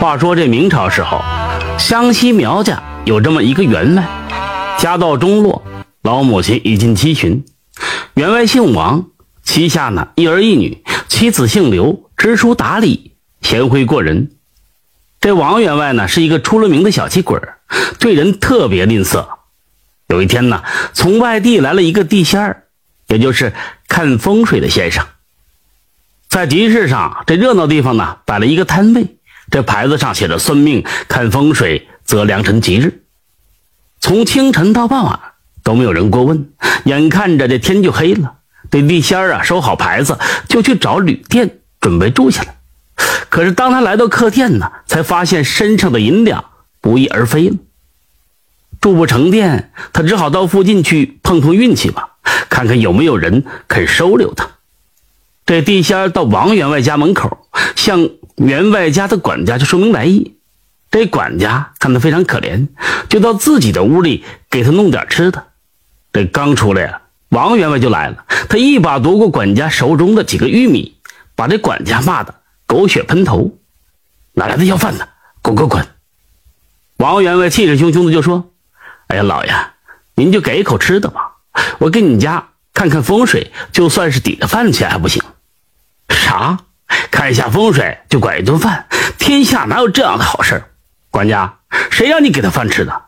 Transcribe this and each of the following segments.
话说这明朝时候，湘西苗家有这么一个员外，家道中落，老母亲已近七旬。员外姓王，膝下呢一儿一女，妻子姓刘，知书达理，贤惠过人。这王员外呢是一个出了名的小气鬼儿，对人特别吝啬。有一天呢，从外地来了一个地仙儿，也就是看风水的先生。在集市上，这热闹地方呢，摆了一个摊位，这牌子上写着“算命看风水择良辰吉日”。从清晨到傍晚都没有人过问，眼看着这天就黑了，这地仙儿啊收好牌子就去找旅店准备住下了。可是当他来到客店呢，才发现身上的银两不翼而飞了。住不成店，他只好到附近去碰碰运气吧，看看有没有人肯收留他。这地仙儿到王员外家门口，向员外家的管家就说明来意。这管家看他非常可怜，就到自己的屋里给他弄点吃的。这刚出来呀，王员外就来了，他一把夺过管家手中的几个玉米，把这管家骂得狗血喷头：“哪来的要饭的？滚滚滚！”王员外气势汹汹的就说。哎呀，老爷，您就给一口吃的吧，我给你家看看风水，就算是抵了饭钱还不行？啥？看一下风水就管一顿饭？天下哪有这样的好事？管家，谁让你给他饭吃的？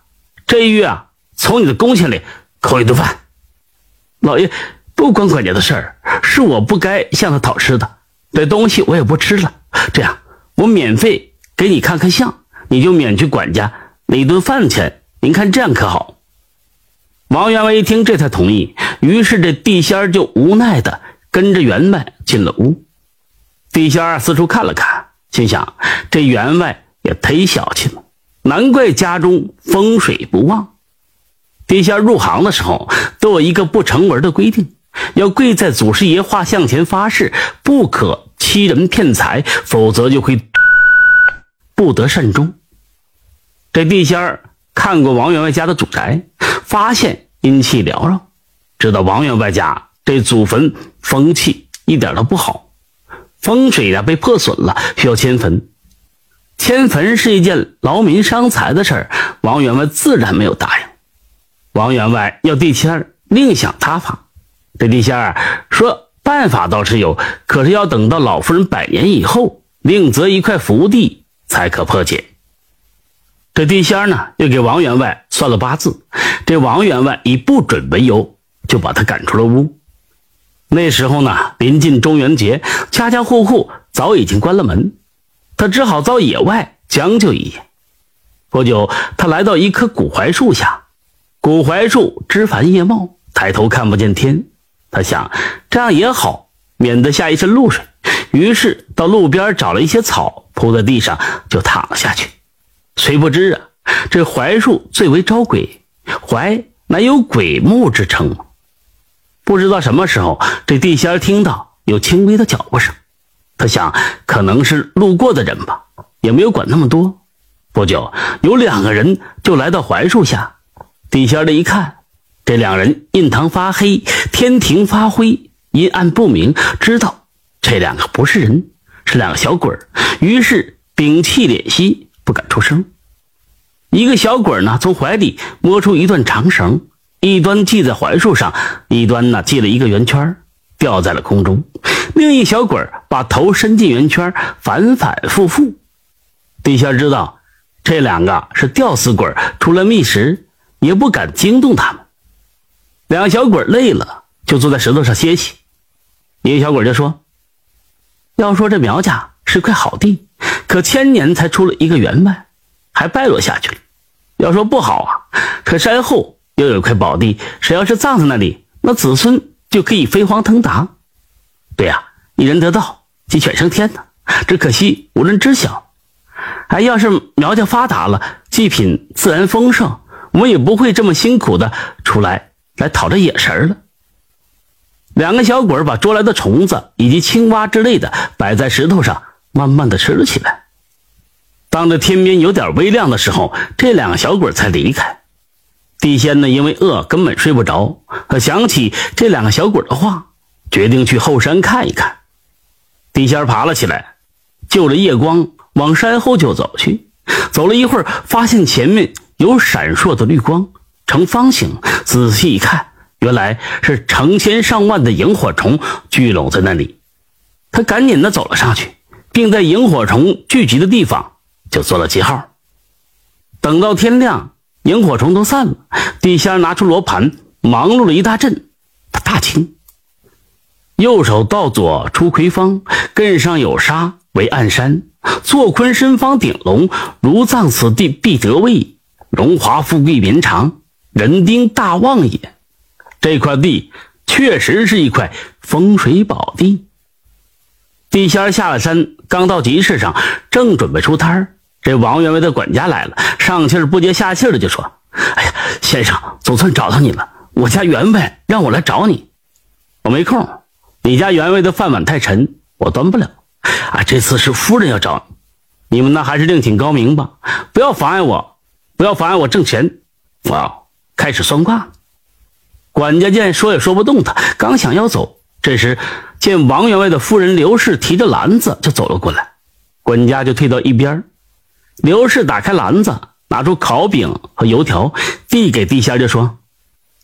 这一月啊，从你的工钱里扣一顿饭。老爷，不关管家的事儿，是我不该向他讨吃的，这东西我也不吃了。这样，我免费给你看看相，你就免去管家那一顿饭钱。您看这样可好？王员外一听，这才同意。于是这地仙就无奈的跟着员外进了屋。地仙儿四处看了看，心想：这员外也忒小气了，难怪家中风水不旺。地仙入行的时候都有一个不成文的规定，要跪在祖师爷画像前发誓，不可欺人骗财，否则就会 不得善终。这地仙儿。看过王员外家的祖宅，发现阴气缭绕，知道王员外家这祖坟风气一点都不好，风水呀被破损了，需要迁坟。迁坟是一件劳民伤财的事儿，王员外自然没有答应。王员外要地仙儿另想他法，这地仙儿说办法倒是有，可是要等到老夫人百年以后，另择一块福地才可破解。这地仙呢，又给王员外算了八字。这王员外以不准为由，就把他赶出了屋。那时候呢，临近中元节，家家户户早已经关了门，他只好到野外将就一夜。不久，他来到一棵古槐树下，古槐树枝繁叶茂，抬头看不见天。他想，这样也好，免得下一身露水。于是到路边找了一些草，铺在地上，就躺了下去。谁不知啊？这槐树最为招鬼，槐乃有鬼木之称。不知道什么时候，这地仙听到有轻微的脚步声，他想可能是路过的人吧，也没有管那么多。不久，有两个人就来到槐树下。地仙的一看，这两人印堂发黑，天庭发灰，阴暗不明，知道这两个不是人，是两个小鬼。于是屏气敛息。不敢出声。一个小鬼呢，从怀里摸出一段长绳，一端系在槐树上，一端呢系了一个圆圈，吊在了空中。另一小鬼把头伸进圆圈，反反复复。地仙知道这两个是吊死鬼出来觅食，也不敢惊动他们。两个小鬼累了，就坐在石头上歇息。一个小鬼就说：“要说这苗家是块好地。”可千年才出了一个员外，还败落下去了。要说不好啊，可山后又有块宝地，谁要是葬在那里，那子孙就可以飞黄腾达。对呀，一人得道，鸡犬升天呢。只可惜无人知晓。哎，要是苗家发达了，祭品自然丰盛，我也不会这么辛苦的出来来讨这野食了。两个小鬼把捉来的虫子以及青蛙之类的摆在石头上。慢慢的吃了起来。当这天边有点微亮的时候，这两个小鬼才离开。地仙呢，因为饿，根本睡不着。他想起这两个小鬼的话，决定去后山看一看。地仙爬了起来，就着夜光往山后就走去。走了一会儿，发现前面有闪烁的绿光，呈方形。仔细一看，原来是成千上万的萤火虫聚拢在那里。他赶紧的走了上去，并在萤火虫聚集的地方就做了记号。等到天亮，萤火虫都散了，地仙拿出罗盘，忙碌了一大阵。他大惊，右手到左出魁方，艮上有沙为暗山，坐坤身方顶龙，如葬此地必得位，荣华富贵绵长，人丁大旺也。这块地确实是一块风水宝地。地仙下了山，刚到集市上，正准备出摊儿。这王员外的管家来了，上气不接下气的就说：“哎呀，先生，总算找到你了。我家员外让我来找你，我没空。你家员外的饭碗太沉，我端不了。啊，这次是夫人要找你，你们呢还是另请高明吧，不要妨碍我，不要妨碍我挣钱。我要开始算卦。”管家见说也说不动他，刚想要走，这时见王员外的夫人刘氏提着篮子就走了过来，管家就退到一边。刘氏打开篮子，拿出烤饼和油条，递给地仙，就说：“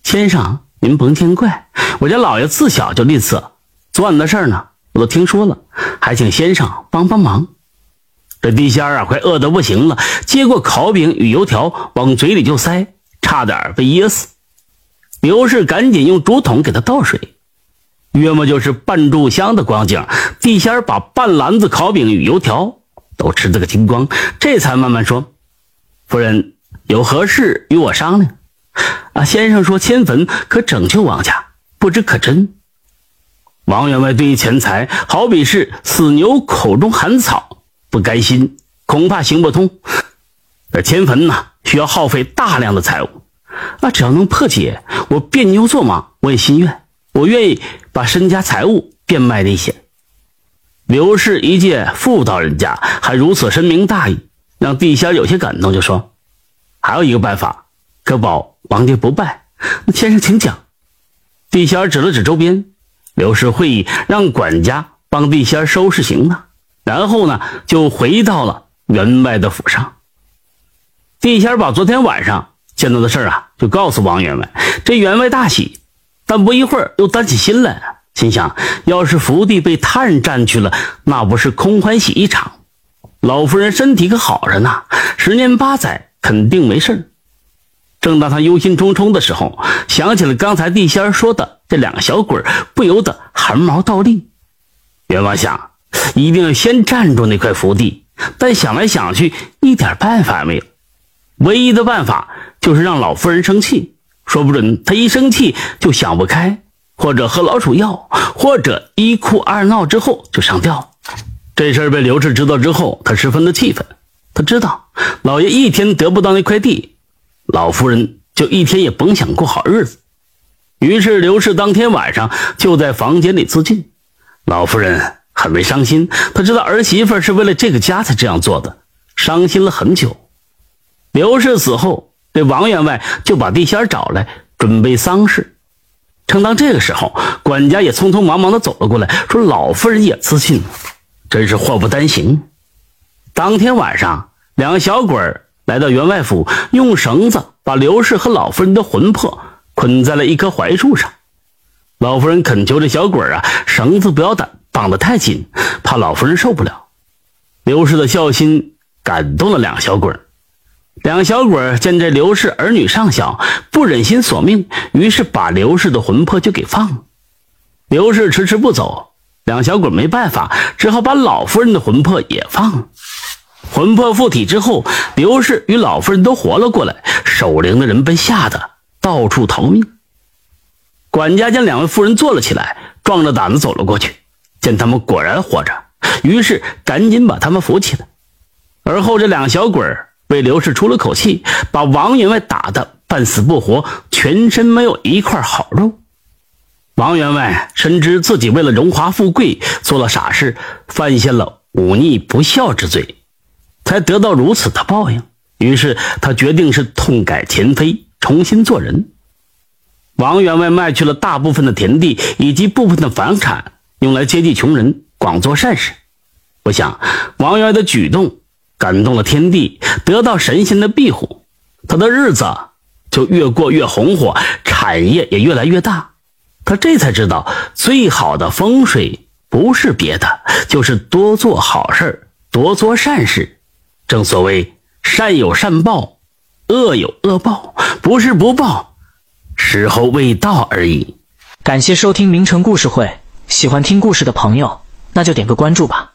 先生，您甭见怪，我家老爷自小就吝啬，昨晚的事儿呢，我都听说了，还请先生帮帮忙。”这地仙啊，快饿得不行了，接过烤饼与油条往嘴里就塞，差点被噎死。刘氏赶紧用竹筒给他倒水，约莫就是半炷香的光景，地仙把半篮子烤饼与油条。都吃得个精光，这才慢慢说：“夫人有何事与我商量？”啊，先生说迁坟可拯救王家，不知可真？王员外对于钱财好比是死牛口中含草，不甘心，恐怕行不通。而迁坟呢，需要耗费大量的财物，啊，只要能破解，我变牛做马，我也心愿，我愿意把身家财物变卖一些。刘氏一介妇道人家，还如此深明大义，让地仙有些感动，就说：“还有一个办法，可保王爷不败。那先生请讲。”地仙指了指周边，刘氏会意，让管家帮地仙收拾行囊，然后呢，就回到了员外的府上。地仙把昨天晚上见到的事儿啊，就告诉王员外。这员外大喜，但不一会儿又担起心来。心想，要是福地被他人占去了，那不是空欢喜一场？老夫人身体可好着呢，十年八载肯定没事正当他忧心忡忡的时候，想起了刚才地仙说的这两个小鬼，不由得汗毛倒立。阎王想，一定要先占住那块福地，但想来想去，一点办法也没有。唯一的办法就是让老夫人生气，说不准她一生气就想不开。或者喝老鼠药，或者一哭二闹之后就上吊。这事儿被刘氏知道之后，他十分的气愤。他知道老爷一天得不到那块地，老夫人就一天也甭想过好日子。于是刘氏当天晚上就在房间里自尽。老夫人很为伤心，她知道儿媳妇是为了这个家才这样做的，伤心了很久。刘氏死后，这王员外就把地仙找来准备丧事。正当这个时候，管家也匆匆忙忙的走了过来，说：“老夫人也自尽了，真是祸不单行。”当天晚上，两个小鬼儿来到员外府，用绳子把刘氏和老夫人的魂魄捆在了一棵槐树上。老夫人恳求这小鬼儿啊，绳子不要绑绑得太紧，怕老夫人受不了。刘氏的孝心感动了两个小鬼儿两小鬼见这刘氏儿女尚小，不忍心索命，于是把刘氏的魂魄就给放了。刘氏迟迟不走，两小鬼没办法，只好把老夫人的魂魄也放了。魂魄附体之后，刘氏与老夫人都活了过来，守灵的人被吓得到处逃命。管家见两位夫人坐了起来，壮着胆子走了过去，见他们果然活着，于是赶紧把他们扶起来。而后这两小鬼儿。为刘氏出了口气，把王员外打得半死不活，全身没有一块好肉。王员外深知自己为了荣华富贵做了傻事，犯下了忤逆不孝之罪，才得到如此的报应。于是他决定是痛改前非，重新做人。王员外卖去了大部分的田地以及部分的房产，用来接济穷人，广做善事。不想王员外的举动。感动了天地，得到神仙的庇护，他的日子就越过越红火，产业也越来越大。他这才知道，最好的风水不是别的，就是多做好事多做善事。正所谓善有善报，恶有恶报，不是不报，时候未到而已。感谢收听名城故事会，喜欢听故事的朋友，那就点个关注吧。